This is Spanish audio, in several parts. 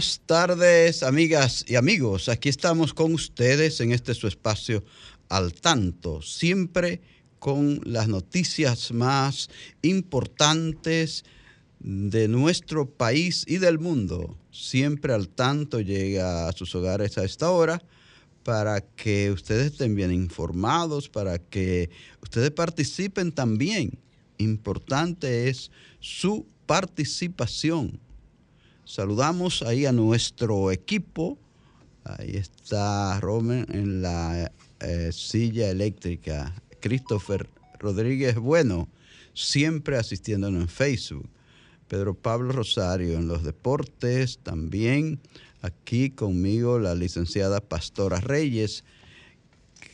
Buenas tardes, amigas y amigos. Aquí estamos con ustedes en este su espacio al tanto, siempre con las noticias más importantes de nuestro país y del mundo. Siempre al tanto llega a sus hogares a esta hora para que ustedes estén bien informados, para que ustedes participen también. Importante es su participación Saludamos ahí a nuestro equipo. Ahí está Roman en la eh, silla eléctrica. Christopher Rodríguez Bueno, siempre asistiéndonos en Facebook. Pedro Pablo Rosario en los deportes. También aquí conmigo la licenciada Pastora Reyes,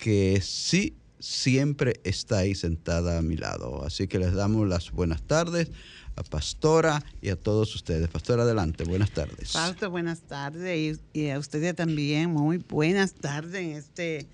que sí siempre está ahí sentada a mi lado. Así que les damos las buenas tardes a Pastora y a todos ustedes. Pastora, adelante, buenas tardes. Fausto, buenas tardes y, y a ustedes también, muy buenas tardes en este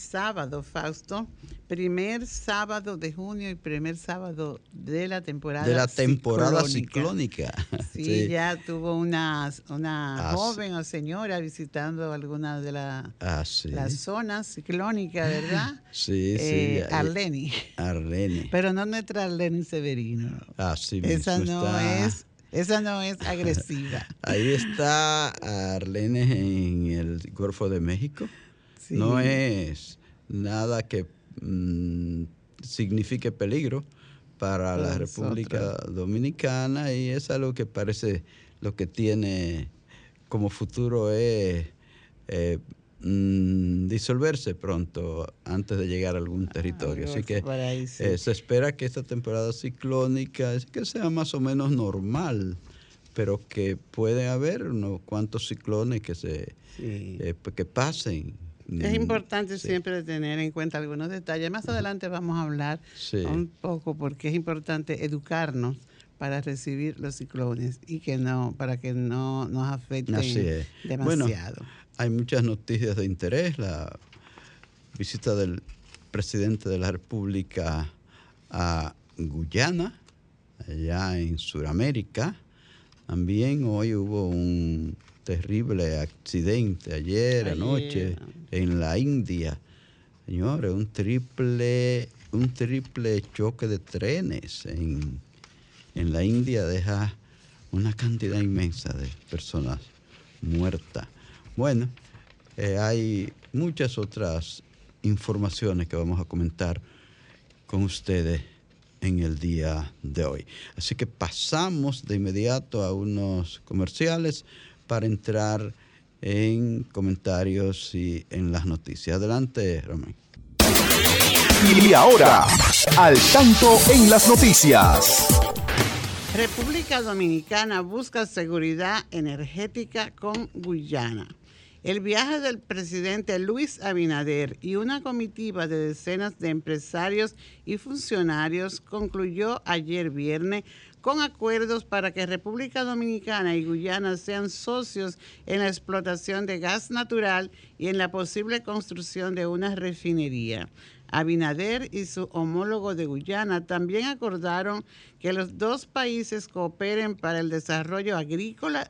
sábado, Fausto. Primer sábado de junio y primer sábado de la temporada De la temporada ciclónica. Sí, ya tuvo una, una joven o señora visitando algunas de la, Ah, sí. las zonas ciclónicas, ¿verdad? Sí, sí. Eh, Arleni. Arleni. Pero no nuestra Arleni Severino. Así Esa mismo no está. es, esa no es agresiva. Ahí está Arlene en el Golfo de México. Sí. No es nada que mm, signifique peligro para la República Dominicana y es algo que parece lo que tiene como futuro es eh, mm, disolverse pronto antes de llegar a algún territorio. Así que por ahí, sí. eh, se espera que esta temporada ciclónica es que sea más o menos normal, pero que puede haber unos cuantos ciclones que se Sí. eh, que pasen. Es Mm, importante sí. siempre tener en cuenta algunos detalles. Más adelante vamos a hablar Sí. un poco porque es importante educarnos para recibir los ciclones y que no, para que no nos afecten. Bueno, demasiado. Hay muchas noticias de interés. La visita del presidente de la República a Guyana, allá en Sudamérica. También hoy hubo un terrible accidente ayer, Ayer. anoche en la India. Señores, un triple, un triple choque de trenes en, en la India deja una cantidad inmensa de personas muertas. Bueno, eh, hay muchas otras informaciones que vamos a comentar con ustedes en el día de hoy. Así que pasamos de inmediato a unos comerciales para entrar en comentarios y en las noticias. Adelante, Román. Y ahora, Al Tanto en las noticias. República Dominicana busca seguridad energética con Guyana. El viaje del presidente Luis Abinader y una comitiva de decenas de empresarios y funcionarios concluyó ayer viernes con acuerdos para que República Dominicana y Guyana sean socios en la explotación de gas natural y en la posible construcción de una refinería. Abinader y su homólogo de Guyana también acordaron que los dos países cooperen para el desarrollo agrícola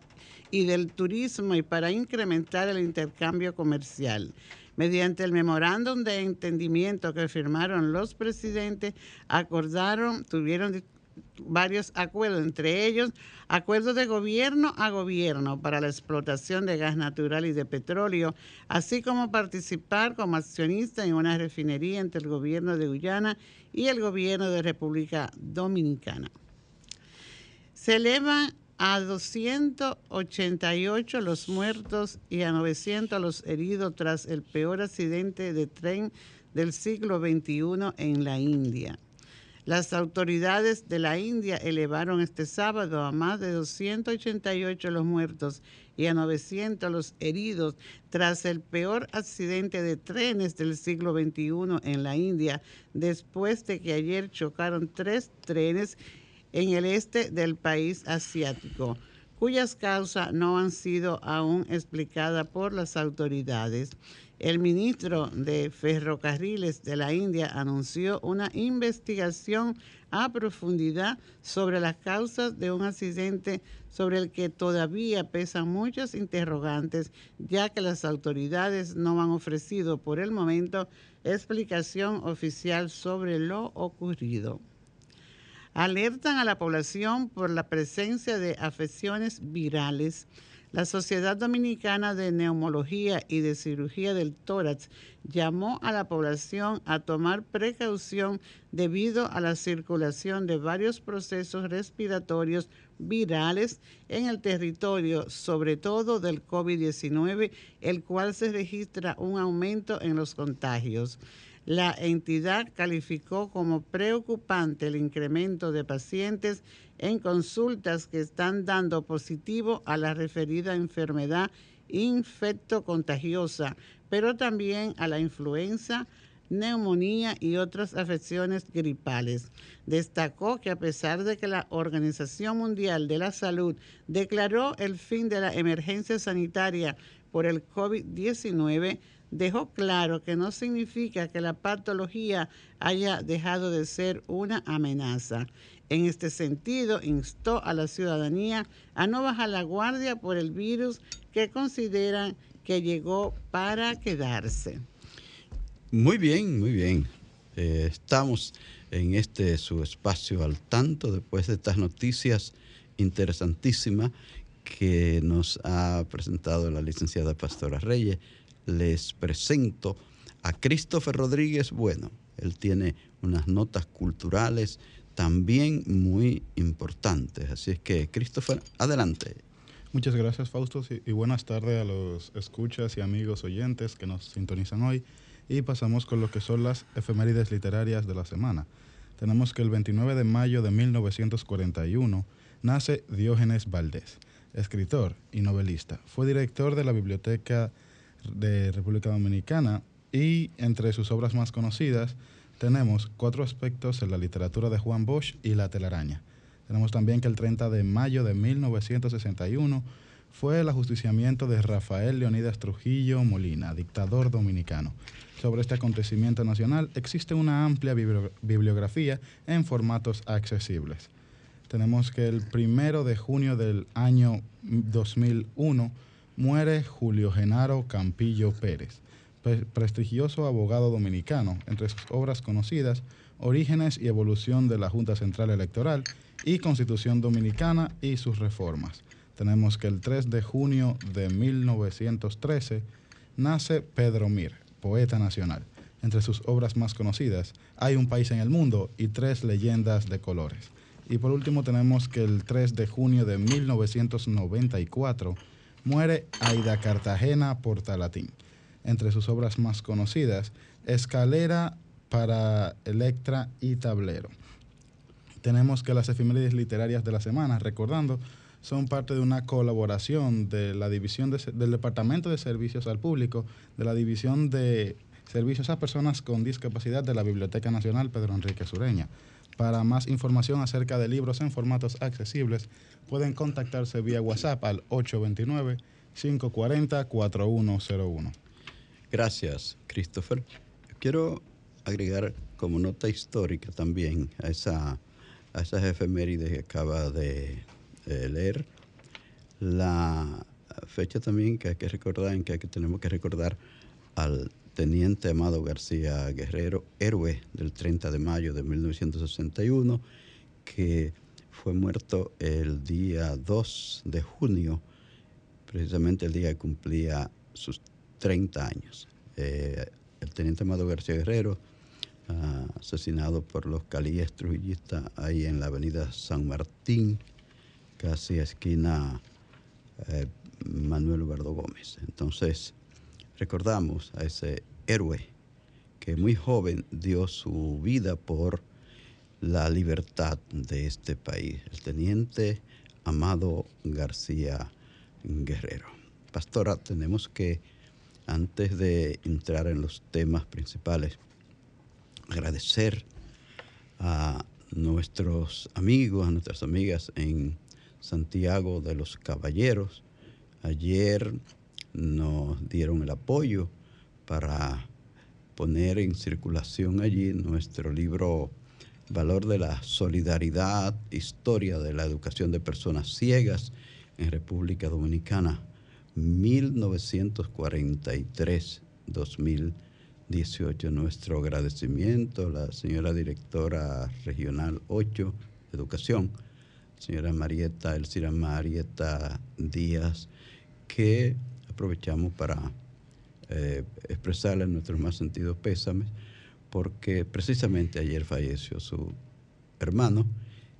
y del turismo y para incrementar el intercambio comercial. Mediante el memorándum de entendimiento que firmaron los presidentes, acordaron, tuvieron varios acuerdos, entre ellos acuerdos de gobierno a gobierno para la explotación de gas natural y de petróleo, así como participar como accionista en una refinería entre el gobierno de Guyana y el gobierno de República Dominicana. Se elevan a 288 los muertos y a 900 los heridos tras el peor accidente de tren del siglo XXI en la India. Las autoridades de la India elevaron este sábado a más de 288 los muertos y a 900 los heridos tras el peor accidente de trenes del siglo XXI en la India, después de que ayer chocaron tres trenes en el este del país asiático, cuyas causas no han sido aún explicadas por las autoridades. El ministro de Ferrocarriles de la India anunció una investigación a profundidad sobre las causas de un accidente sobre el que todavía pesan muchos interrogantes, ya que las autoridades no han ofrecido por el momento explicación oficial sobre lo ocurrido. Alertan a la población por la presencia de afecciones virales la Sociedad Dominicana de Neumología y de Cirugía del Tórax llamó a la población a tomar precaución debido a la circulación de varios procesos respiratorios virales en el territorio, sobre todo del COVID-19, el cual se registra un aumento en los contagios. La entidad calificó como preocupante el incremento de pacientes en consultas que están dando positivo a la referida enfermedad infectocontagiosa, pero también a la influenza, neumonía y otras afecciones gripales. Destacó que a pesar de que la Organización Mundial de la Salud declaró el fin de la emergencia sanitaria por el COVID-19, dejó claro que no significa que la patología haya dejado de ser una amenaza. En este sentido, instó a la ciudadanía a no bajar la guardia por el virus que consideran que llegó para quedarse. Muy bien, muy bien. Eh, estamos en este su espacio al tanto después de estas noticias interesantísimas que nos ha presentado la licenciada Pastora Reyes. Les presento a Christopher Rodríguez Bueno. Él tiene unas notas culturales también muy importantes. Así es que, Christopher, adelante. Muchas gracias, Fausto, y buenas tardes a los escuchas y amigos oyentes que nos sintonizan hoy. Y pasamos con lo que son las efemérides literarias de la semana. Tenemos que el 29 de mayo de 1941 nace Diógenes Valdés, escritor y novelista. Fue director de la Biblioteca de República Dominicana y entre sus obras más conocidas tenemos cuatro aspectos en la literatura de Juan Bosch y la telaraña. Tenemos también que el 30 de mayo de 1961 fue el ajusticiamiento de Rafael Leonidas Trujillo Molina, dictador dominicano. Sobre este acontecimiento nacional existe una amplia bibliografía en formatos accesibles. Tenemos que el primero de junio del año 2001 muere Julio Genaro Campillo Pérez prestigioso abogado dominicano, entre sus obras conocidas, Orígenes y Evolución de la Junta Central Electoral y Constitución Dominicana y sus reformas. Tenemos que el 3 de junio de 1913 nace Pedro Mir, poeta nacional. Entre sus obras más conocidas, Hay un país en el mundo y Tres leyendas de colores. Y por último tenemos que el 3 de junio de 1994 muere Aida Cartagena Portalatín entre sus obras más conocidas, Escalera para Electra y Tablero. Tenemos que las efemérides literarias de la semana, recordando, son parte de una colaboración de la división del Departamento de Servicios al Público, de la División de Servicios a Personas con Discapacidad de la Biblioteca Nacional Pedro Enrique Sureña. Para más información acerca de libros en formatos accesibles, pueden contactarse vía WhatsApp al 829 540 4101. Gracias, Christopher. Quiero agregar como nota histórica también a, esa, a esas efemérides que acaba de, leer la fecha también que hay que recordar, que, que tenemos que recordar al teniente Amado García Guerrero, héroe del 30 de mayo de 1961, que fue muerto el día 2 de junio, precisamente el día que cumplía sus 30 años. Eh, el teniente Amado García Guerrero, ah, asesinado por los calíes trujillistas ahí en la avenida San Martín, casi esquina eh, Manuel Eduardo Gómez. Entonces, recordamos a ese héroe que muy joven dio su vida por la libertad de este país, el teniente Amado García Guerrero. Pastora, tenemos que, antes de entrar en los temas principales, agradecer a nuestros amigos, a nuestras amigas en Santiago de los Caballeros. Ayer nos dieron el apoyo para poner en circulación allí nuestro libro Valor de la Solidaridad, Historia de la Educación de Personas Ciegas en República Dominicana, 1943-2018. Nuestro agradecimiento a la señora directora regional 8 de Educación, señora Marieta, Elcira Marieta Díaz, que aprovechamos para eh, expresarle nuestros más sentidos pésames porque precisamente ayer falleció su hermano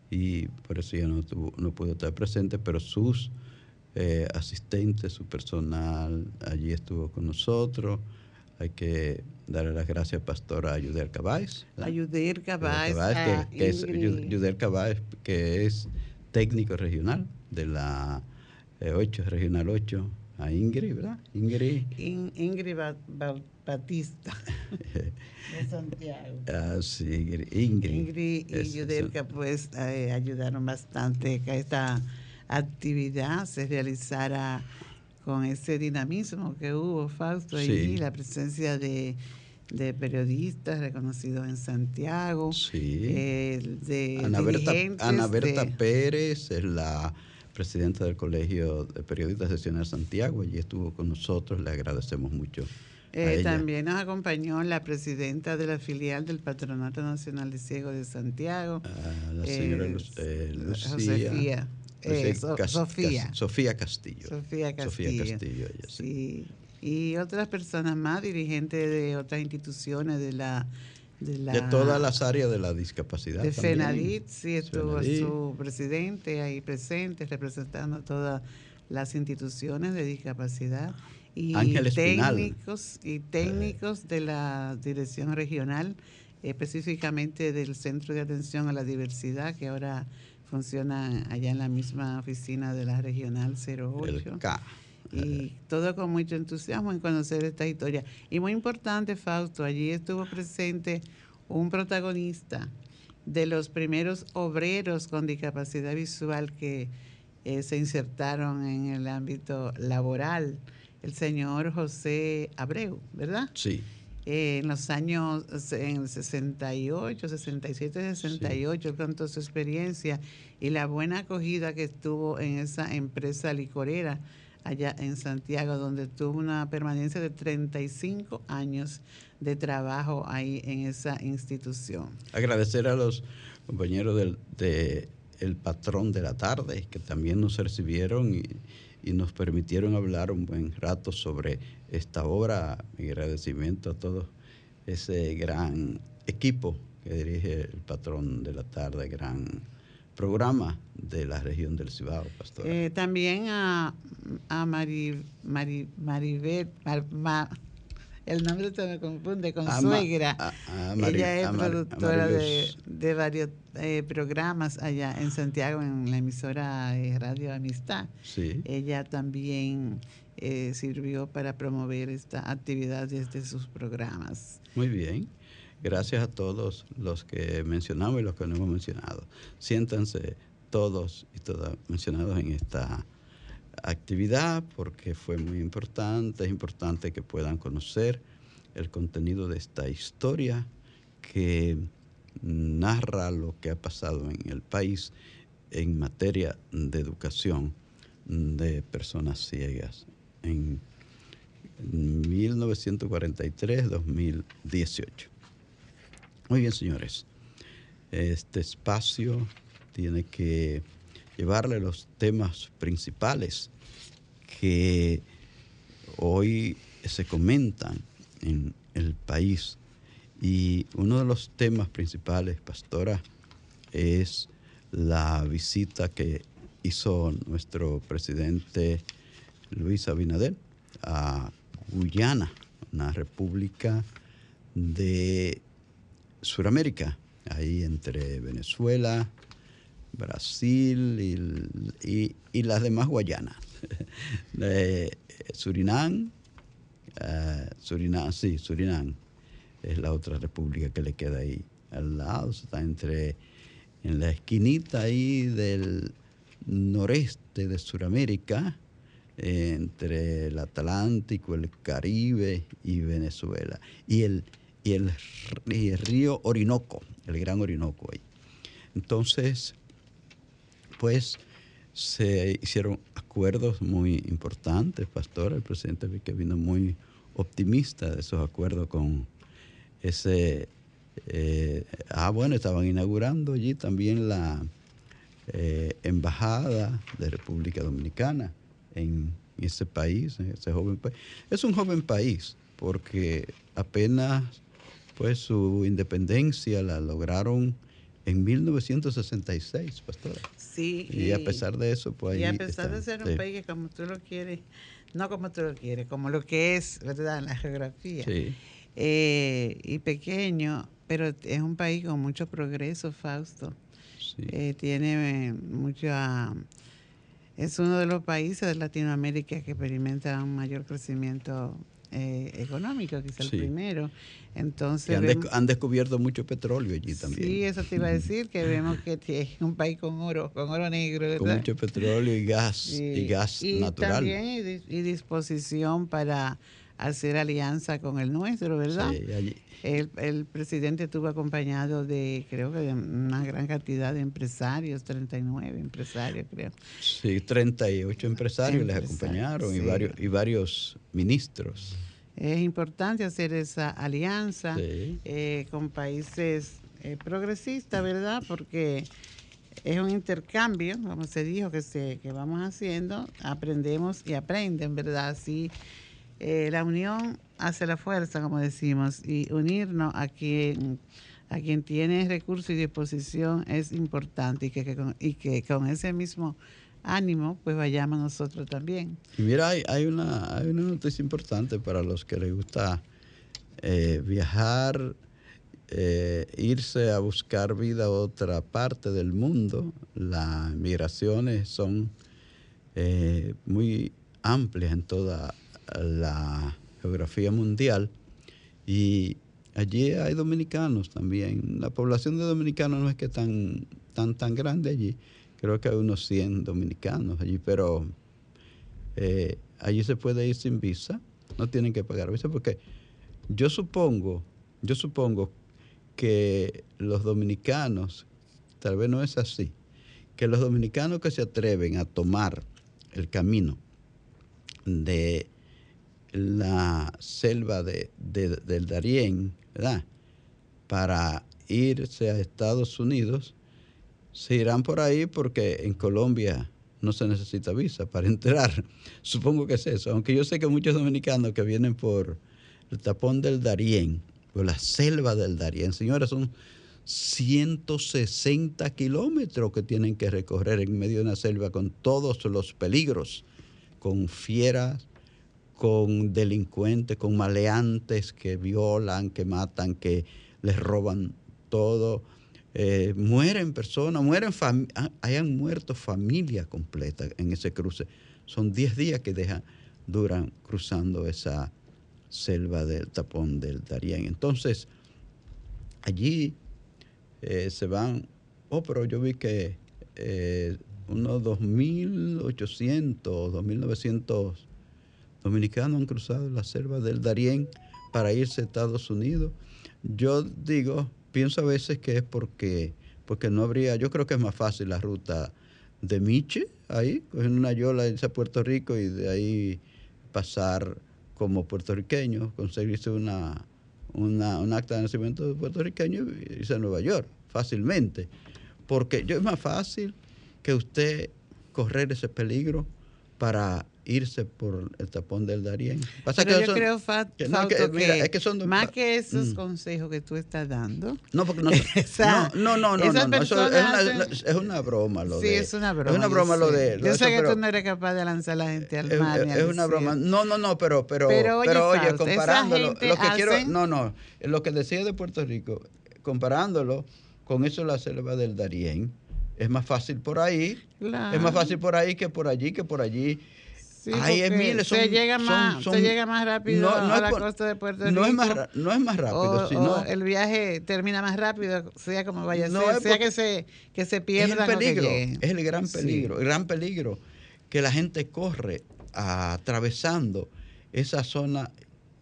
y por eso ya no, no pudo estar presente, pero sus eh, asistentes, su personal allí estuvo con nosotros. Hay que darle las gracias a Pastora Cabáez. Ayuder Cabáez. Que, que, es, Cabáez, que es técnico regional de la 8, eh, Regional 8, a Ingrid, ¿verdad? Ingrid. Ingrid Batista, de Santiago. Ah, sí, Ingrid. Ingrid y Yudelka pues eh, ayudaron bastante que esta actividad se realizara con ese dinamismo que hubo, Fausto, allí, la presencia de, periodistas reconocidos en Santiago, sí. Eh, de Ana Berta, Ana Berta Pérez es la presidenta del Colegio de Periodistas de Santiago, allí estuvo con nosotros, le agradecemos mucho eh, también nos acompañó la presidenta de la filial del Patronato Nacional de Ciegos de Santiago. Ah, la señora eh, eh, Lucía. Sofía. Sofía. Sofía Castillo. Sofía Castillo. sí. Y otras personas más, dirigentes de otras instituciones de la... De, de todas las áreas de la discapacidad. De FENADIT, sí, estuvo su presidente ahí presente, representando a todas las instituciones de discapacidad y técnicos y técnicos de la dirección regional, específicamente del Centro de Atención a la Diversidad, que ahora funciona allá en la misma oficina de la Regional 08. Y todo con mucho entusiasmo en conocer esta historia. Y muy importante, Fausto, allí estuvo presente un protagonista de los primeros obreros con discapacidad visual que eh, se insertaron en el ámbito laboral el señor José Abreu, ¿verdad? Sí. Eh, en los años en 68, 67, 68, con toda su experiencia y la buena acogida que estuvo en esa empresa licorera allá en Santiago, donde tuvo una permanencia de 35 años de trabajo ahí en esa institución. Agradecer a los compañeros del de el patrón de la tarde que también nos recibieron y, y nos permitieron hablar un buen rato sobre esta obra. Mi agradecimiento a todo ese gran equipo que dirige el patrón de la tarde, gran programa de la región del Cibao, pastor. Eh, también a, a Mari, Mari, Maribel, el nombre se me confunde con suegra. Ella es productora de, varios eh, programas allá en Santiago, en la emisora de Radio Amistad. Sí. Ella también eh, sirvió para promover esta actividad desde sus programas. Muy bien. Gracias a todos los que mencionamos y los que no hemos mencionado. Siéntanse todos y todas mencionados en esta actividad porque fue muy importante. Es importante que puedan conocer el contenido de esta historia que narra lo que ha pasado en el país en materia de educación de personas ciegas en 1943-2018. Muy bien, señores. Este espacio tiene que llevarle los temas principales que hoy se comentan en el país. Y uno de los temas principales, pastora, es la visita que hizo nuestro presidente Luis Abinader a Guyana, una república de Sudamérica, ahí entre Venezuela, Brasil y, las demás Guayanas. Surinam, eh, Surinam, sí, Surinam es la otra república que le queda ahí al lado, está entre en la esquinita ahí del noreste de Sudamérica, entre el Atlántico, el Caribe y Venezuela. Y el, y el, río Orinoco, el gran Orinoco ahí. Entonces, pues se hicieron acuerdos muy importantes, pastor. El presidente que vino muy optimista de esos acuerdos con ese... Eh, ah, bueno, estaban inaugurando allí también la eh, embajada de República Dominicana en ese país, en ese joven país. Es un joven país porque apenas pues su independencia la lograron en 1966, pastora. Sí. Y, a pesar de eso, pues Y a pesar de ser un país que como tú lo quieres, no como tú lo quieres, como lo que es, ¿verdad? En la geografía. Sí. Eh, y pequeño, pero es un país con mucho progreso, Fausto. Sí. Eh, tiene mucha es uno de los países de Latinoamérica que experimenta un mayor crecimiento eh, económico, quizá el primero. Entonces han, descubierto mucho petróleo allí también. Sí, eso te iba a decir, que vemos que es un país con oro, con oro negro. ¿verdad? Con mucho petróleo y gas, y gas y natural. También y disposición para hacer alianza con el nuestro, ¿verdad? Sí, allí. El, presidente estuvo acompañado de, creo que de una gran cantidad de empresarios, 39 empresarios, creo. Sí, 38 empresarios les acompañaron y, varios, y varios ministros. Es importante hacer esa alianza eh, con países eh, progresistas, ¿verdad? Porque es un intercambio, como se dijo, que, se, que vamos haciendo, aprendemos y aprenden, ¿verdad? Así eh, la unión hace la fuerza, como decimos, y unirnos a quien, a quien tiene recursos y disposición es importante y que, con, y que con ese mismo ánimo pues vayamos nosotros también. Y mira, hay, hay, una, hay una noticia importante para los que les gusta eh, viajar, eh, irse a buscar vida a otra parte del mundo. Las migraciones son muy amplias en toda la geografía mundial. Y allí hay dominicanos también. La población de dominicanos no es que tan, tan, tan grande allí, creo que hay unos 100 dominicanos allí, pero eh, allí se puede ir sin visa, no tienen que pagar visa porque yo supongo, yo supongo que los dominicanos, tal vez no es así, que los dominicanos que se atreven a tomar el camino de la selva de, del Darién, ¿verdad? Para irse a Estados Unidos, se irán por ahí porque en Colombia no se necesita visa para entrar. Supongo que es eso, aunque yo sé que muchos dominicanos que vienen por el tapón del Darién, por la selva del Darién, señores, son 160 kilómetros que tienen que recorrer en medio de una selva con todos los peligros, con fieras, con delincuentes, con maleantes que violan, que matan, que les roban todo. Eh, mueren personas, mueren hayan muerto familias completas en ese cruce. Son 10 días que dejan, duran cruzando esa selva del tapón del Darién. Entonces, allí eh, se van, oh, pero yo vi que eh, unos 2.800, 2.900 dominicanos han cruzado la selva del Darién para irse a Estados Unidos. Yo digo, pienso a veces que es porque, porque no habría, yo creo que es más fácil la ruta de Miche, ahí, coger una yola, irse a Puerto Rico y de ahí pasar como puertorriqueño, conseguirse una, un acta de nacimiento de puertorriqueño y irse a Nueva York, fácilmente. porque yo es más fácil que usted correr ese peligro para irse por el tapón del Darién. Pasa Pero que yo creo, Fausto, que, mira, es que son más que esos mm. consejos que tú estás dando. No, porque no. no, no, no, no, no, eso es, una, es una broma lo sí, de. Sí, es una broma. Es una broma lo de. Yo sé que tú no eres capaz de lanzar a la gente al mar. Es, una broma. No, no, no, pero, pero, pero, oye, pero, oye comparándolo, lo que quiero, no, no, lo que decía de Puerto Rico, comparándolo con eso la selva del Darién, es más fácil por ahí, claro. es más fácil por ahí que por allí, que por allí Sí, se, llega más, se llega más rápido a la costa de Puerto Rico. No es más, no es más rápido, sino, el viaje termina más rápido, sea como vaya a ser, sea que se, que se pierda. Es el peligro, es el gran peligro, el gran peligro que la gente corre atravesando esa zona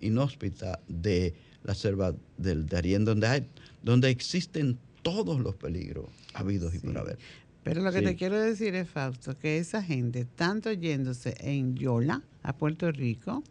inhóspita de la selva del Darién, donde, hay, donde existen todos los peligros habidos y por haber. Pero lo que te quiero decir es, Fausto, que esa gente, tanto yéndose en Yola a Puerto Rico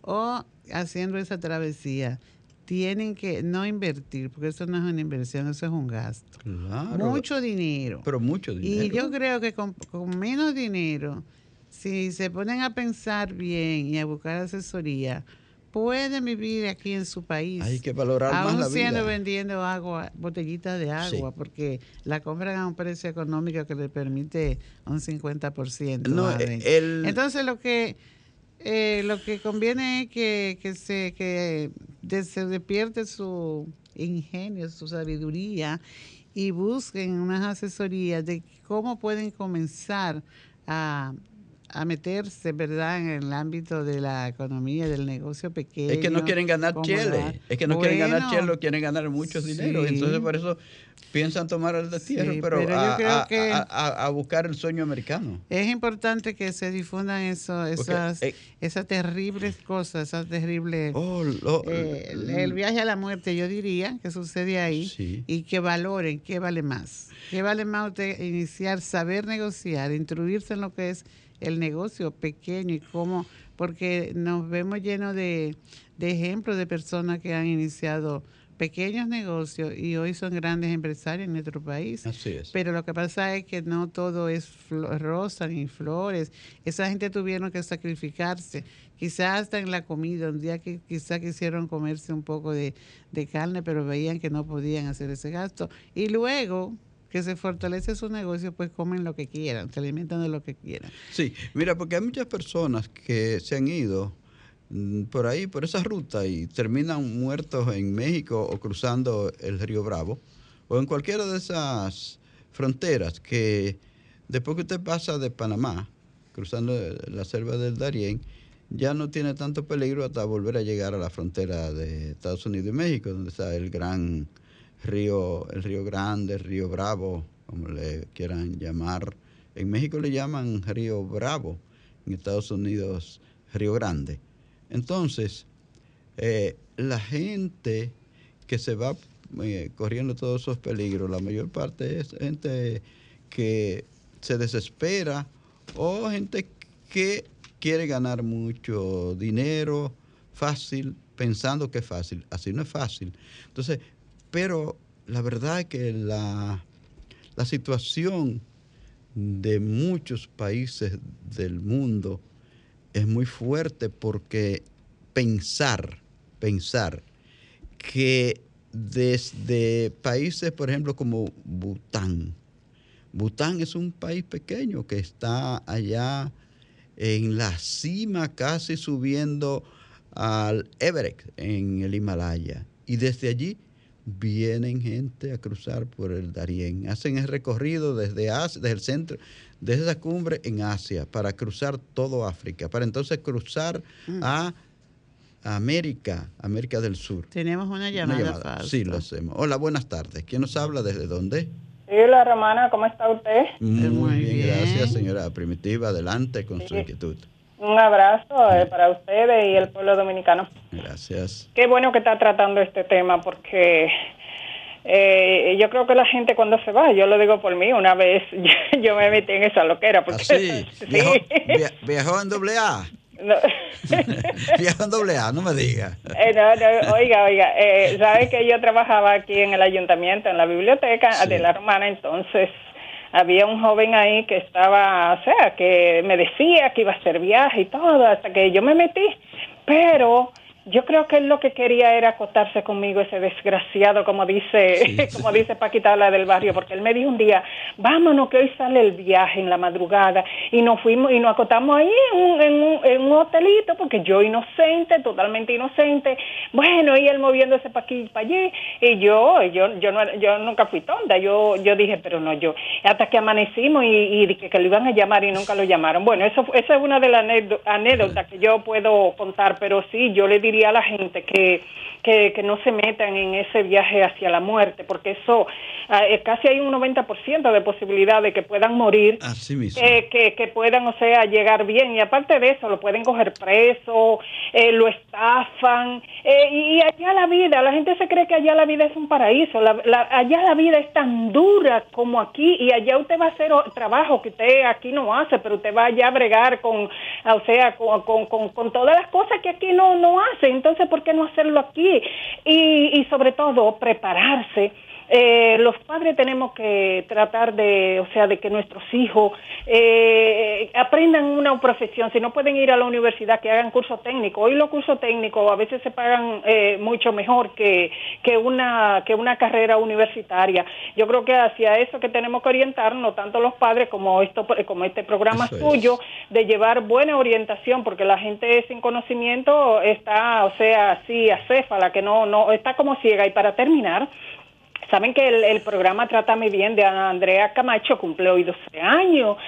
o haciendo esa travesía, tienen que no invertir, porque eso no es una inversión, eso es un gasto. Claro. Mucho dinero. Pero mucho dinero. Y yo creo que con, con menos dinero, si se ponen a pensar bien y a buscar asesoría, pueden vivir aquí en su país. Hay que valorar más la siendo vendiendo agua, botellitas de agua, porque la compran a un precio económico que le permite un 50%. No, el... Entonces lo que eh, lo que conviene es que, que se que se despierte su ingenio, su sabiduría y busquen unas asesorías de cómo pueden comenzar a a meterse, ¿verdad?, en el ámbito de la economía, del negocio pequeño. Es que no quieren ganar chile, es que no quieren ganar chile, quieren ganar mucho dinero. Entonces, por eso piensan tomar el destierro, pero, a, buscar el sueño americano. Es importante que se difundan eso, esas, eh, esas terribles cosas, esas terribles... Oh, eh, el, viaje a la muerte, yo diría, que sucede ahí, y que valoren qué vale más. ¿Qué vale más usted iniciar, saber negociar, instruirse en lo que es el negocio pequeño y cómo, porque nos vemos llenos de, ejemplos de personas que han iniciado pequeños negocios y hoy son grandes empresarios en nuestro país. Así es. Pero lo que pasa es que no todo es rosa ni flores. Esa gente tuvieron que sacrificarse, quizás hasta en la comida, un día que quizás quisieron comerse un poco de, de carne, pero veían que no podían hacer ese gasto. Y luego que se fortalece su negocio, pues comen lo que quieran, se alimentan de lo que quieran. Sí, mira, porque hay muchas personas que se han ido mm, por ahí, por esa ruta, y terminan muertos en México o cruzando el río Bravo, o en cualquiera de esas fronteras que después que usted pasa de Panamá, cruzando la selva del Darién, ya no tiene tanto peligro hasta volver a llegar a la frontera de Estados Unidos y México, donde está el gran río, el río Grande, el río Bravo, como le quieran llamar. En México le llaman río Bravo, en Estados Unidos río Grande. Entonces, eh, la gente que se va eh, corriendo todos esos peligros, la mayor parte es gente que se desespera o gente que quiere ganar mucho dinero fácil, pensando que es fácil. Así no es fácil. Entonces, pero la verdad es que la, situación de muchos países del mundo es muy fuerte porque pensar, pensar que desde países, por ejemplo, como Bután, Bután es un país pequeño que está allá en la cima, casi subiendo al Everest, en el Himalaya. Y desde allí vienen gente a cruzar por el Darién. Hacen el recorrido desde, Asia, desde el centro, desde esa cumbre en Asia, para cruzar todo África, para entonces cruzar mm. a América, América del Sur. Tenemos una llamada. Sí, lo hacemos. Hola, buenas tardes. ¿Quién nos habla? ¿Desde dónde? Sí, la Romana, ¿cómo está usted? Muy, bien, gracias, señora Primitiva. Adelante con su inquietud. Un abrazo eh, para ustedes y el pueblo dominicano. Gracias. Qué bueno que está tratando este tema porque eh, yo creo que la gente cuando se va, yo lo digo por mí, una vez yo me metí en esa loquera. Porque, ¿Ah, sí? ¿Viajó, en doble A? viaja en doble A, no me diga. Eh, oiga, oiga, eh, sabe que yo trabajaba aquí en el ayuntamiento, en la biblioteca de la hermana, entonces había un joven ahí que estaba, o sea, que me decía que iba a hacer viaje y todo, hasta que yo me metí, pero yo creo que él lo que quería era acotarse conmigo, ese desgraciado, como dice, como dice Paquita la del barrio, porque él me dijo un día, vámonos que hoy sale el viaje en la madrugada, y nos fuimos y nos acotamos ahí en un, en un, hotelito, porque yo inocente, totalmente inocente, bueno, y él moviéndose para aquí y para allí, y yo, yo, yo, no, yo nunca fui tonta, yo, yo dije, pero no yo, hasta que amanecimos y, y dije que lo iban a llamar y nunca lo llamaron. Bueno, eso, esa es una de las anécdotas que yo puedo contar, pero sí, yo le diría a la gente que, que, no se metan en ese viaje hacia la muerte, porque eso ah, eh, casi hay un 90% de posibilidad de que puedan morir, Así mismo. Eh, que, que puedan, o sea, llegar bien. Y aparte de eso, lo pueden coger preso, eh, lo estafan. y allá la vida, la gente se cree que allá la vida es un paraíso. allá la vida es tan dura como aquí y allá usted va a hacer trabajo que usted aquí no hace, pero usted va allá a bregar con, o sea, con, con, con, todas las cosas que aquí no, no hace entonces, ¿por qué no hacerlo aquí? Y, y sobre todo, prepararse eh, los padres tenemos que tratar de, o sea, de que nuestros hijos eh, aprendan una profesión. Si no pueden ir a la universidad, que hagan curso técnico. Hoy los cursos técnicos a veces se pagan eh, mucho mejor que, que, una, que una carrera universitaria. Yo creo que hacia eso que tenemos que orientarnos, tanto los padres como, esto, como este programa suyo, de llevar buena orientación, porque la gente sin conocimiento está, o sea, así, acéfala, que no, no, está como ciega. Y para terminar, Saben que el, programa Trátame Bien de Andrea Camacho cumple hoy 12 años.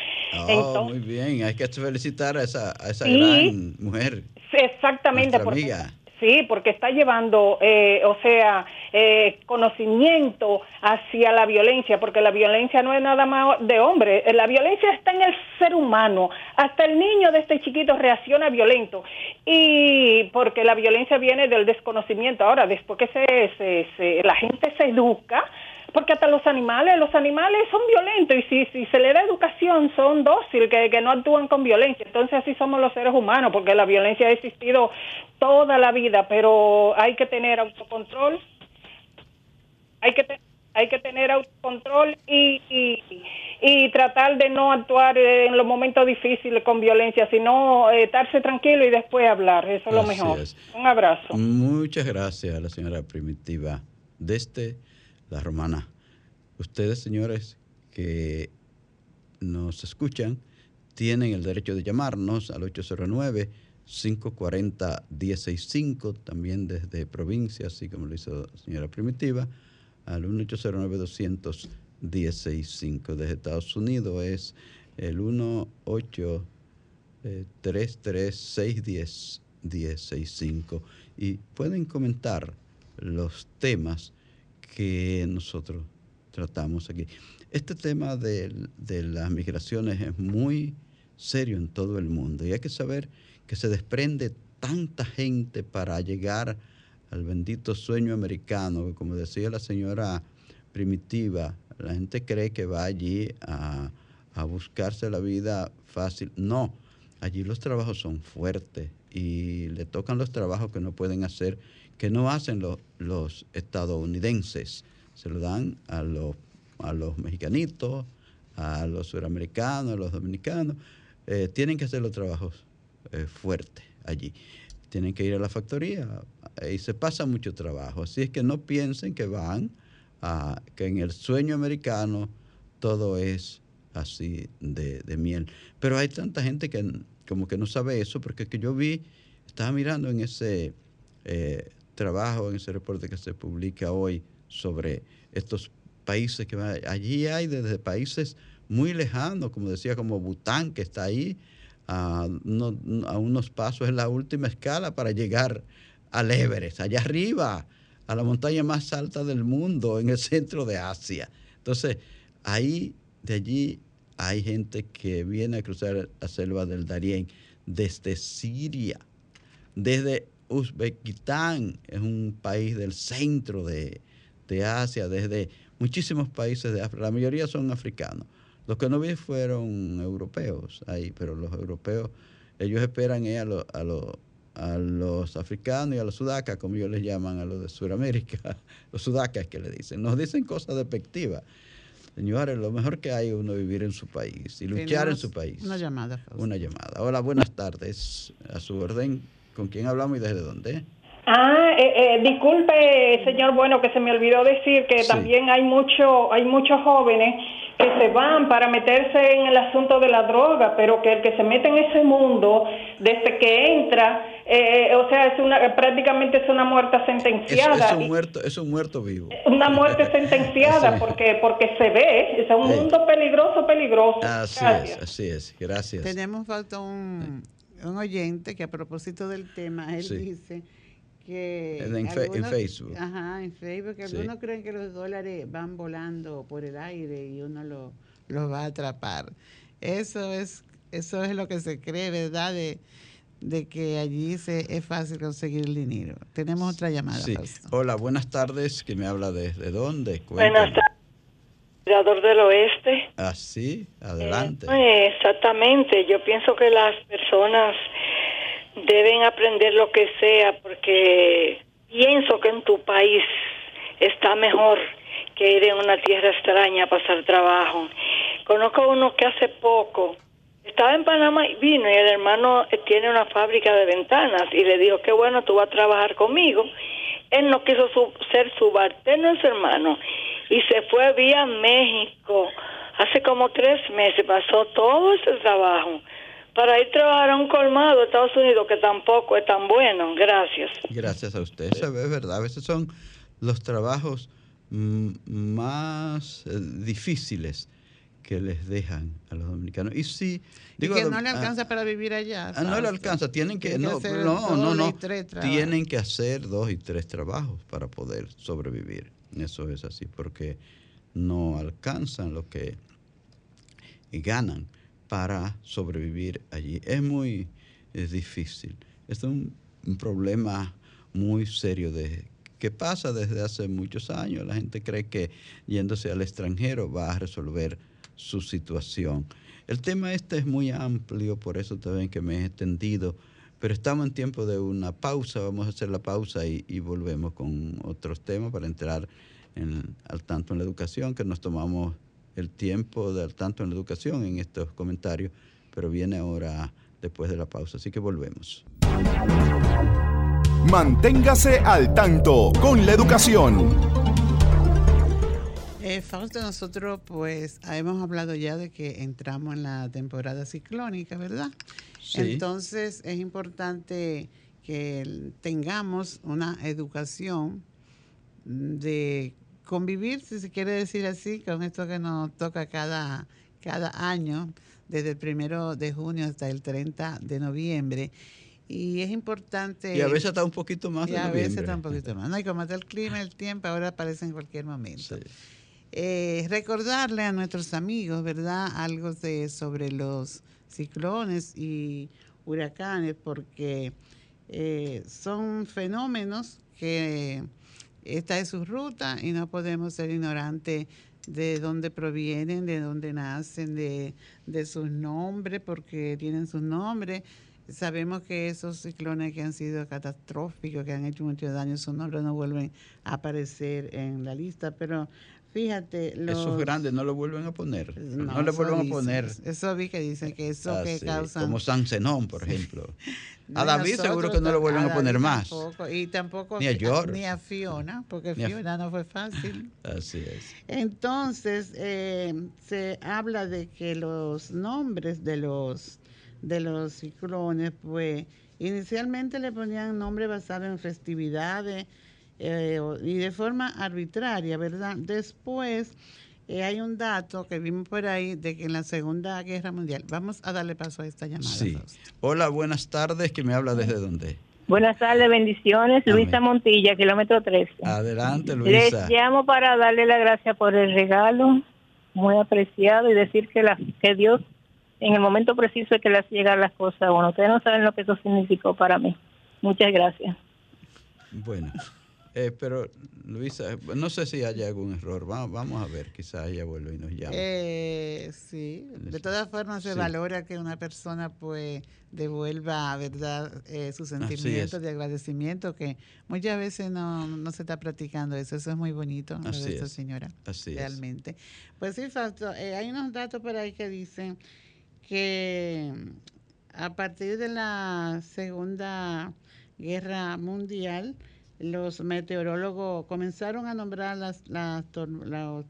Oh, muy bien, hay que felicitar a esa, a esa gran mujer. Exactamente, porque, amiga. Sí, porque está llevando, eh, o sea, eh, conocimiento hacia la violencia, porque la violencia no es nada más de hombre, eh, la violencia está en el ser humano, hasta el niño de este chiquito reacciona violento, y porque la violencia viene del desconocimiento. Ahora, después que se, se la gente se educa, porque hasta los animales, los animales son violentos y si, si se le da educación son dóciles, que, que no actúan con violencia. Entonces así somos los seres humanos, porque la violencia ha existido toda la vida, pero hay que tener autocontrol, hay que, hay que tener autocontrol y, y, tratar de no actuar en los momentos difíciles con violencia, sino eh, estarse tranquilo y después hablar, eso es lo mejor. Un abrazo. Muchas gracias a la señora Primitiva. Desde la romana. Ustedes, señores, que nos escuchan, tienen el derecho de llamarnos al 809-540-165, también desde provincia, así como lo hizo la señora Primitiva, al 1809-200-165. Desde Estados Unidos es el 1-833-610-1065. Y pueden comentar los temas que nosotros tratamos aquí. Este tema de, las migraciones es muy serio en todo el mundo y hay que saber que se desprende tanta gente para llegar al bendito sueño americano, que como decía la señora primitiva, la gente cree que va allí a, a buscarse la vida fácil. No, allí los trabajos son fuertes y le tocan los trabajos que no pueden hacer que no hacen los, estadounidenses. Se lo dan a los, a los mexicanitos, a los suramericanos, a los dominicanos. Eh, tienen que hacer los trabajos eh, fuertes allí. Tienen que ir a la factoría y se pasa mucho trabajo. Así es que no piensen que van a, que en el sueño americano todo es así de, miel. Pero hay tanta gente que como que no sabe eso, porque que yo vi, estaba mirando en ese eh, trabajo en ese reporte que se publica hoy sobre estos países que van. Allí hay desde países muy lejanos, como decía, como Bután, que está ahí a, unos pasos en la última escala para llegar al Everest, allá arriba, a la montaña más alta del mundo, en el centro de Asia. Entonces, ahí, de allí, hay gente que viene a cruzar la selva del Darién desde Siria, desde Uzbekistán es un país del centro de, Asia, desde muchísimos países de África. La mayoría son africanos. Los que no vi fueron europeos ahí, pero los europeos ellos esperan a, lo, a, lo, a los africanos y a los sudacas, como ellos les llaman a los de Sudamérica, los sudacas que le dicen. Nos dicen cosas despectivas. Señores, lo mejor que hay es uno vivir en su país y luchar en su país. Una llamada. Una llamada. Hola, buenas tardes. A su orden, ¿con quién hablamos y desde dónde? Ah, eh, eh, disculpe, señor, bueno, que se me olvidó decir que también hay mucho, hay muchos jóvenes que se van para meterse en el asunto de la droga, pero que el que se mete en ese mundo desde que entra, eh, o sea, es una prácticamente es una muerte sentenciada. Es, un muerto, es un muerto vivo. Una muerte sentenciada porque porque se ve, es un mundo peligroso, peligroso. Así es, así es. Gracias. Tenemos falta un, un oyente que a propósito del tema él dice que en, Facebook. Ajá, en Facebook. Algunos creen que los dólares van volando por el aire y uno lo, los va a atrapar. Eso es, eso es lo que se cree, ¿verdad? De, de que allí se, es fácil conseguir el dinero. Tenemos otra llamada. Sí. Hola, buenas tardes. ¿Que me habla desde dónde? Buenas tardes. del Oeste. Ah, sí, adelante. Eh, exactamente. Yo pienso que las personas deben aprender lo que sea porque pienso que en tu país está mejor que ir en una tierra extraña a pasar trabajo. Conozco a uno que hace poco estaba en Panamá y vino y el hermano tiene una fábrica de ventanas y le dijo, qué bueno, tú vas a trabajar conmigo. Él no quiso ser su bartender, su hermano, y se fue vía México. Hace como tres meses pasó todo ese trabajo para ir a trabajar a un colmado de Estados Unidos que tampoco es tan bueno. Gracias. Gracias a usted. Eso es verdad. A veces son los trabajos más eh, difíciles que les dejan a los dominicanos. Y sí, digo, que no le ah, alcanza para vivir allá. Ah, no le alcanza, tienen que, no, no, no, no, tienen que hacer dos y tres trabajos para poder sobrevivir. Eso es así, porque no alcanzan lo que ganan para sobrevivir allí. Es muy difícil. es un, problema muy serio que pasa desde hace muchos años. La gente cree que yéndose al extranjero va a resolver su situación. El tema este es muy amplio, por eso también que me he extendido, pero estamos en tiempo de una pausa, vamos a hacer la pausa y, volvemos con otros temas para entrar al tanto en la educación, que nos tomamos el tiempo del tanto en la educación en estos comentarios, pero viene ahora después de la pausa, así que volvemos. Manténgase al tanto con la educación. Eh, Fausto, nosotros pues hemos hablado ya de que entramos en la temporada ciclónica, ¿verdad? Sí. Entonces es importante que tengamos una educación de convivir, si se quiere decir así, con esto que nos toca cada, cada año, desde el primero de junio hasta el 30 de noviembre. Y es importante. Y a veces está un poquito más. Y a veces está un poquito más. No, y como está el clima, el tiempo, ahora aparece en cualquier momento. Eh, recordarle a nuestros amigos, ¿verdad? Algo de, sobre los ciclones y huracanes, porque eh, son fenómenos que esta es su ruta y no podemos ser ignorantes de dónde provienen, de dónde nacen, de, sus nombres, porque tienen sus nombres. Sabemos que esos ciclones que han sido catastróficos, que han hecho mucho daño, sus nombres no vuelven a aparecer en la lista, pero Fíjate, los... Esos grandes no lo vuelven a poner. No, le vuelven a poner. Eso vi que dicen que eso que causa... Como San Zenón, por ejemplo. a David seguro que no lo vuelven a, poner más. Y tampoco ni a George. Ni a Fiona, porque Fiona no fue fácil. Así es. Entonces, eh, se habla de que los nombres de los, de los ciclones, pues, inicialmente le ponían nombre basado en festividades, eh, y de forma arbitraria, ¿verdad? Después eh, hay un dato que vimos por ahí de que en la Segunda Guerra Mundial, vamos a darle paso a esta llamada. Sí. Hola, buenas tardes, ¿que me habla desde dónde? Buenas tardes, bendiciones. Luisa Montilla, kilómetro 13. Adelante, Luisa. Les llamo para darle la gracia por el regalo, muy apreciado, y decir que, la, que Dios en el momento preciso es que les llegan las cosas. Bueno, ustedes no saben lo que eso significó para mí. Muchas gracias. Bueno. Eh, pero, Luisa, no sé si haya algún error. Vamos, vamos a ver, quizás ella vuelve y nos llama. Eh, sí, de todas formas se Sí. valora que una persona pues devuelva, ¿verdad?, eh, sus sentimientos es. de agradecimiento, que muchas veces no, no se está practicando eso. Eso es muy bonito, lo de esta es. señora. Así es. realmente. Pues sí, Fausto, eh, hay unos datos por ahí que dicen que mm, a partir de la Segunda Guerra Mundial, los meteorólogos comenzaron a nombrar las, las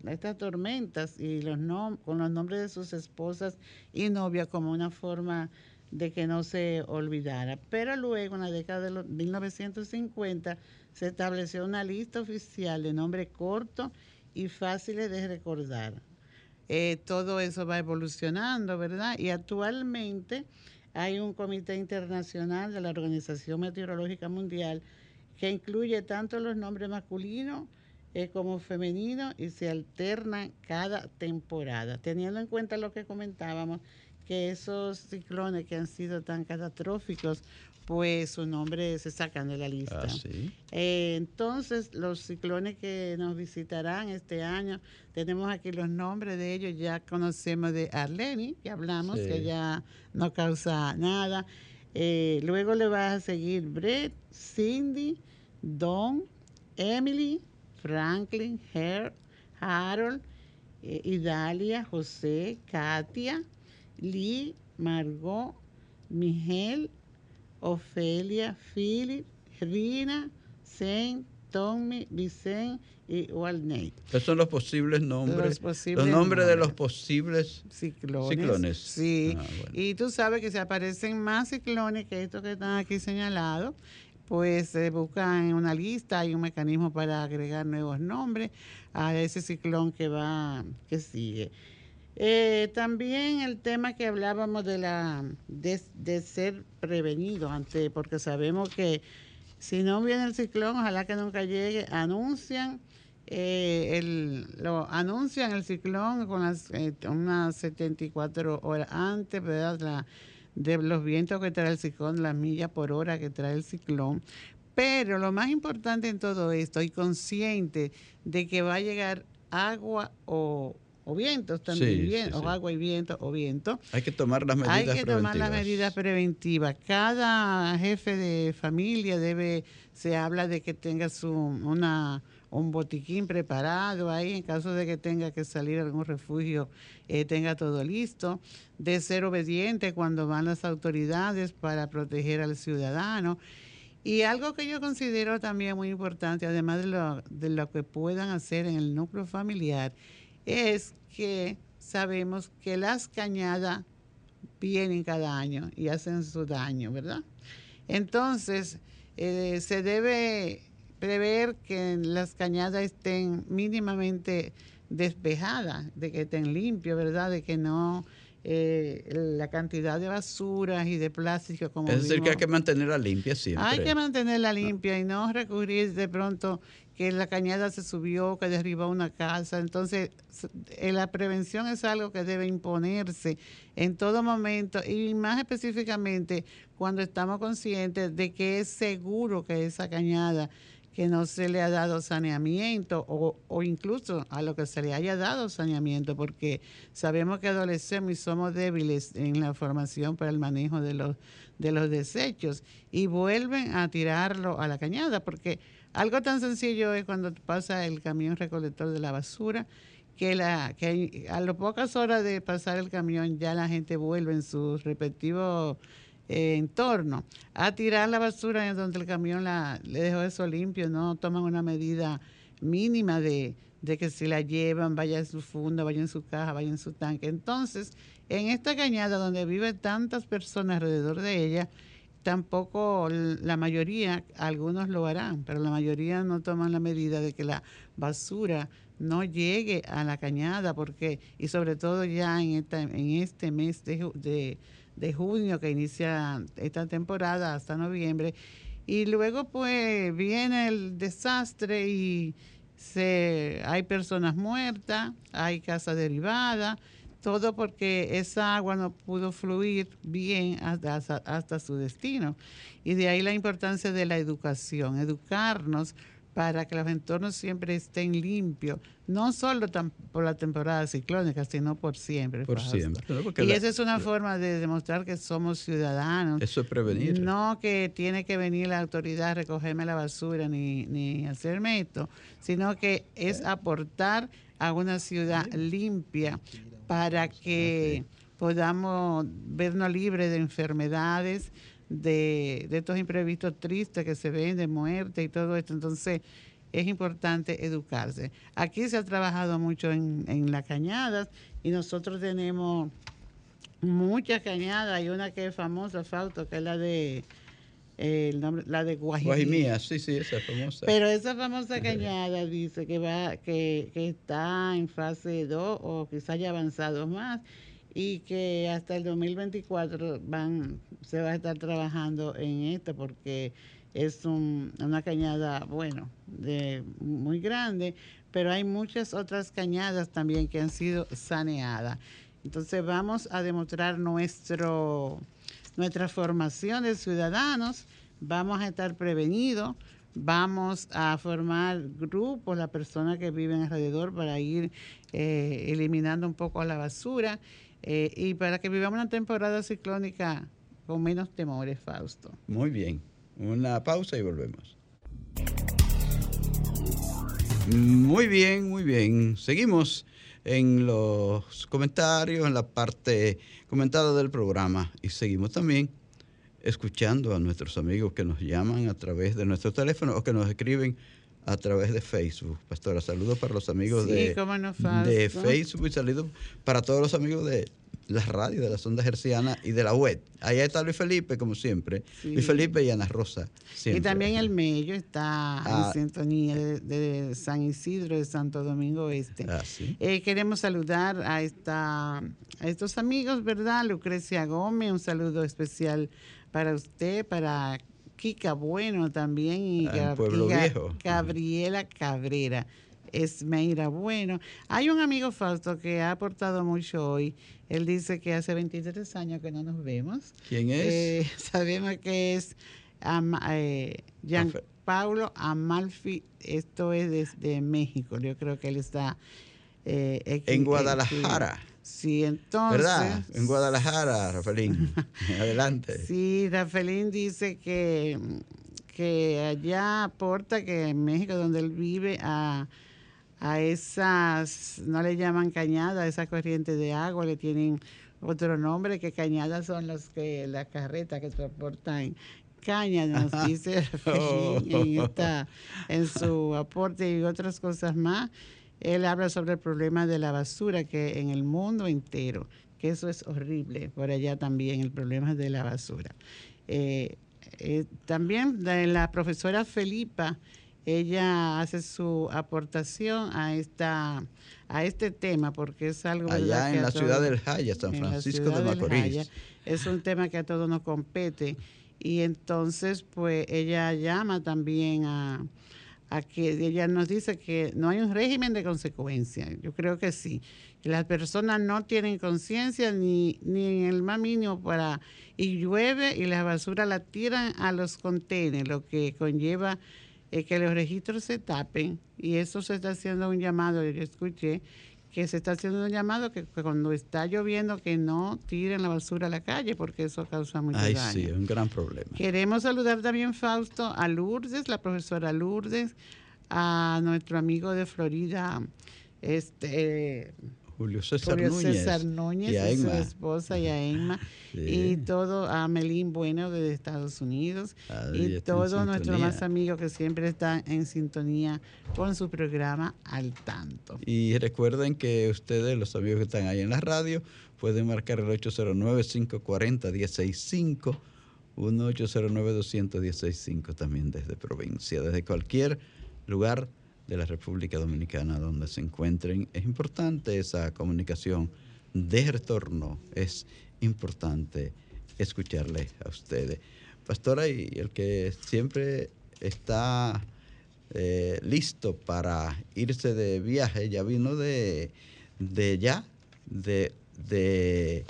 estas tormentas y los nom- con los nombres de sus esposas y novias como una forma de que no se olvidara. Pero luego, en la década de los 1950, se estableció una lista oficial de nombres cortos y fáciles de recordar. Eh, todo eso va evolucionando, ¿verdad? Y actualmente hay un comité internacional de la Organización Meteorológica Mundial que incluye tanto los nombres masculinos eh, como femeninos y se alternan cada temporada, teniendo en cuenta lo que comentábamos, que esos ciclones que han sido tan catastróficos, pues su nombre se sacan de la lista. Ah, sí. Eh, entonces, los ciclones que nos visitarán este año, tenemos aquí los nombres de ellos, ya conocemos de Arleni, que hablamos, Sí. que ya no causa nada. Eh, luego le va a seguir Brett, Cindy, Don, Emily, Franklin, Harold, eh, Idalia, José, Katia, Lee, Margot, Miguel, Ofelia, Philip, Rina, Saint, Tommy, Vicente y Walney. Esos son los posibles nombres. Los posibles nombres de los posibles Ciclones. ciclones. Sí. Ah, bueno. Y tú sabes que si aparecen más ciclones que estos que están aquí señalados, pues se busca en una lista, hay un mecanismo para agregar nuevos nombres a ese ciclón que va, que sigue. Eh, también el tema que hablábamos de la de, de ser prevenido ante, porque sabemos que si no viene el ciclón, ojalá que nunca llegue, anuncian eh, el, lo anuncian el ciclón con las eh, unas 74 horas antes, ¿verdad? La, de los vientos que trae el ciclón, las millas por hora que trae el ciclón. Pero lo más importante en todo esto, y consciente de que va a llegar agua o, o vientos también, Sí, sí, o agua y viento o viento. Hay que tomar las medidas Hay que tomar las preventivas. medidas preventivas. Cada jefe de familia debe, se habla de que tenga su una un botiquín preparado ahí en caso de que tenga que salir a algún refugio, eh, tenga todo listo, de ser obediente cuando van las autoridades para proteger al ciudadano. Y algo que yo considero también muy importante, además de lo, de lo que puedan hacer en el núcleo familiar, es que sabemos que las cañadas vienen cada año y hacen su daño, ¿verdad? Entonces, eh, se debe prever que las cañadas estén mínimamente despejadas, de que estén limpias, ¿verdad? De que no eh, la cantidad de basuras y de plástico como Es decir, que hay que mantenerla limpia siempre. hay que mantenerla limpia y no recurrir de pronto que la cañada se subió, que derribó una casa. Entonces, eh, la prevención es algo que debe imponerse en todo momento y más específicamente cuando estamos conscientes de que es seguro que esa cañada que no se le ha dado saneamiento o, incluso a lo que se le haya dado saneamiento, porque sabemos que adolescemos y somos débiles en la formación para el manejo de los, de los desechos y vuelven a tirarlo a la cañada, porque algo tan sencillo es cuando pasa el camión recolector de la basura, que, la, que a las pocas horas de pasar el camión ya la gente vuelve en sus respectivos eh, entorno a tirar la basura en donde el camión la, le dejó eso limpio, no toman una medida mínima de, de que si la llevan, vaya en su funda, vaya en su caja, vaya en su tanque. Entonces, en esta cañada donde viven tantas personas alrededor de ella, tampoco la mayoría, algunos lo harán, pero la mayoría no toman la medida de que la basura no llegue a la cañada, porque, y sobre todo ya en, este mes de, de, de junio que inicia esta temporada hasta noviembre, y luego pues viene el desastre y se, hay personas muertas, hay casas derivadas, todo porque esa agua no pudo fluir bien hasta, hasta, su destino. Y de ahí la importancia de la educación, educarnos para que los entornos siempre estén limpios, no solo por la temporada ciclónica, sino por siempre. Por siempre. y esa es una forma de demostrar que somos ciudadanos. Eso es prevenir. No que tiene que venir la autoridad a recogerme la basura ni, ni hacerme esto, sino que es aportar a una ciudad limpia para que podamos vernos libres de enfermedades, de, estos imprevistos tristes que se ven, de muerte y todo esto. Entonces, es importante educarse. Aquí se ha trabajado mucho en, en las cañadas y nosotros tenemos muchas cañadas. Hay una que es famosa, Fausto, que es la de el nombre, la de Guajimía. Guajimía, sí, sí, esa famosa. Pero esa famosa cañada dice que va, que, que está en fase 2 o quizá ya avanzado más y que hasta el 2024 van, se va a estar trabajando en esto porque es una cañada, bueno, muy grande, pero hay muchas otras cañadas también que han sido saneadas. Entonces vamos a demostrar nuestro, nuestra formación de ciudadanos, vamos a estar prevenidos, vamos a formar grupos, las personas que viven alrededor para ir eh, eliminando un poco la basura eh, y para que vivamos una temporada ciclónica con menos temores, Fausto. Muy bien. Una pausa y volvemos. Muy bien, muy bien. Seguimos en los comentarios, en la parte comentada del programa y seguimos también escuchando a nuestros amigos que nos llaman a través de nuestro teléfono o que nos escriben a través de Facebook. Pastora, saludos para los amigos de, de Facebook y saludos para todos los amigos de la radio, de la sonda gerciana y de la web. Ahí está Luis Felipe, como siempre. Luis Felipe y Ana Rosa. Y también el Mello está en ah. sintonía de, San Isidro, de Santo Domingo Este. Ah, eh, queremos saludar a, esta, a estos amigos, ¿verdad? Lucrecia Gómez, un saludo especial para usted, para Kika Bueno también y ah. Gabriela Cabrera. Esmeira Bueno. Hay un amigo Fausto que ha aportado mucho hoy. Él dice que hace 23 años que no nos vemos. ¿Quién es? Eh, sabemos que es eh, Jean Paulo Amalfi. Esto es desde México. Yo creo que él está eh, en Guadalajara. Sí, entonces. ¿Verdad? En Guadalajara, Rafaelín. Adelante. Sí, Rafaelín dice que, que allá aporta que en México, donde él vive, a, a esas, no le llaman cañadas, esas corrientes de agua que tienen otro nombre, que cañadas son los que, las carretas que transportan caña, nos dice Rafaelín en, oh. esta, en su aporte y otras cosas más. Él habla sobre el problema de la basura que en el mundo entero, que eso es horrible, por allá también el problema de la basura. Eh, eh, también la profesora Felipa, ella hace su aportación a esta a este tema porque es algo allá en la ciudad del Jaya, San Francisco de Macorís. es un tema que a todos nos compete y entonces pues ella llama también a a que ella nos dice que no hay un régimen de consecuencia. Yo creo que sí. Las personas no tienen conciencia ni, ni en el más mínimo para... Y llueve y la basura la tiran a los contenedores, lo que conlleva eh, que los registros se tapen. Y eso se está haciendo un llamado, yo escuché, que se está haciendo un llamado que, cuando está lloviendo que no tiren la basura a la calle porque eso causa mucho Ay, daño. Sí, es un gran problema. Queremos saludar también, Fausto, a Lourdes, la profesora Lourdes, a nuestro amigo de Florida, este Julio César Núñez, y, su esposa y a Emma, y todo a Melín Bueno de Estados Unidos, y todos nuestros más amigos que siempre están en sintonía con su programa Al Tanto. Y recuerden que ustedes, los amigos que están ahí en la radio, pueden marcar el 809-540-165, 1-809-200-165 también desde provincia, desde cualquier lugar de la República Dominicana donde se encuentren. Es importante esa comunicación de retorno, es importante escucharle a ustedes. Pastora, y el que siempre está eh, listo para irse de viaje, ya vino de, de ya, de, de,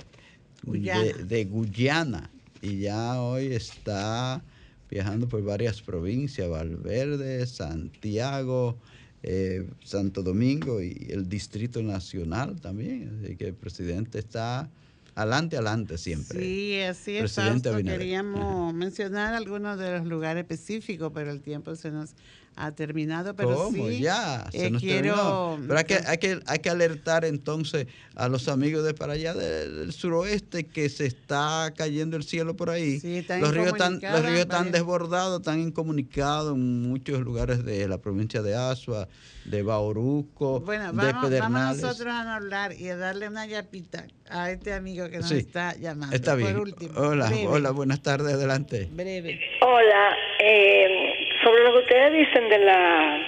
de, de Guyana, y ya hoy está viajando por varias provincias, Valverde, Santiago, eh, Santo Domingo y el Distrito Nacional también. Así que el presidente está adelante, adelante siempre. Sí, así es. Presidente Fausto. Abinader. Queríamos mencionar algunos de los lugares específicos, pero el tiempo se nos ha terminado. Pero ¿Cómo? sí, ya, se eh, nos quiero, terminó. Pero hay que, hay, que, hay que alertar entonces a los amigos de para allá del, suroeste que se está cayendo el cielo por ahí. Sí, están los ríos están, los ríos están desbordados, están incomunicados en muchos lugares de la provincia de Asua, de Bauruco, Bueno, de vamos, vamos Pedernales. nosotros a hablar y a darle una yapita a este amigo que nos Sí, está llamando. Está bien. Por último, hola, breve, hola, buenas tardes, adelante. Breve. Hola, eh, sobre lo que ustedes dicen de la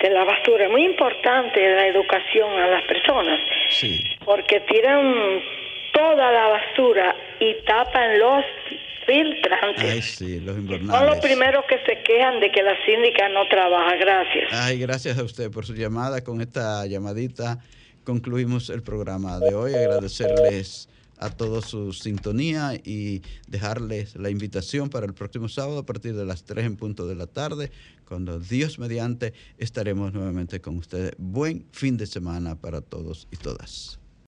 de la basura, es muy importante la educación a las personas, Sí. porque tiran toda la basura y tapan los filtrantes. Ay, sí, los Son los primeros que se quejan de que la síndica no trabaja. Gracias. Ay, gracias a usted por su llamada. Con esta llamadita concluimos el programa de hoy. Agradecerles a todos su sintonía y dejarles la invitación para el próximo sábado a partir de las 3 en punto de la tarde, cuando Dios mediante estaremos nuevamente con ustedes. Buen fin de semana para todos y todas.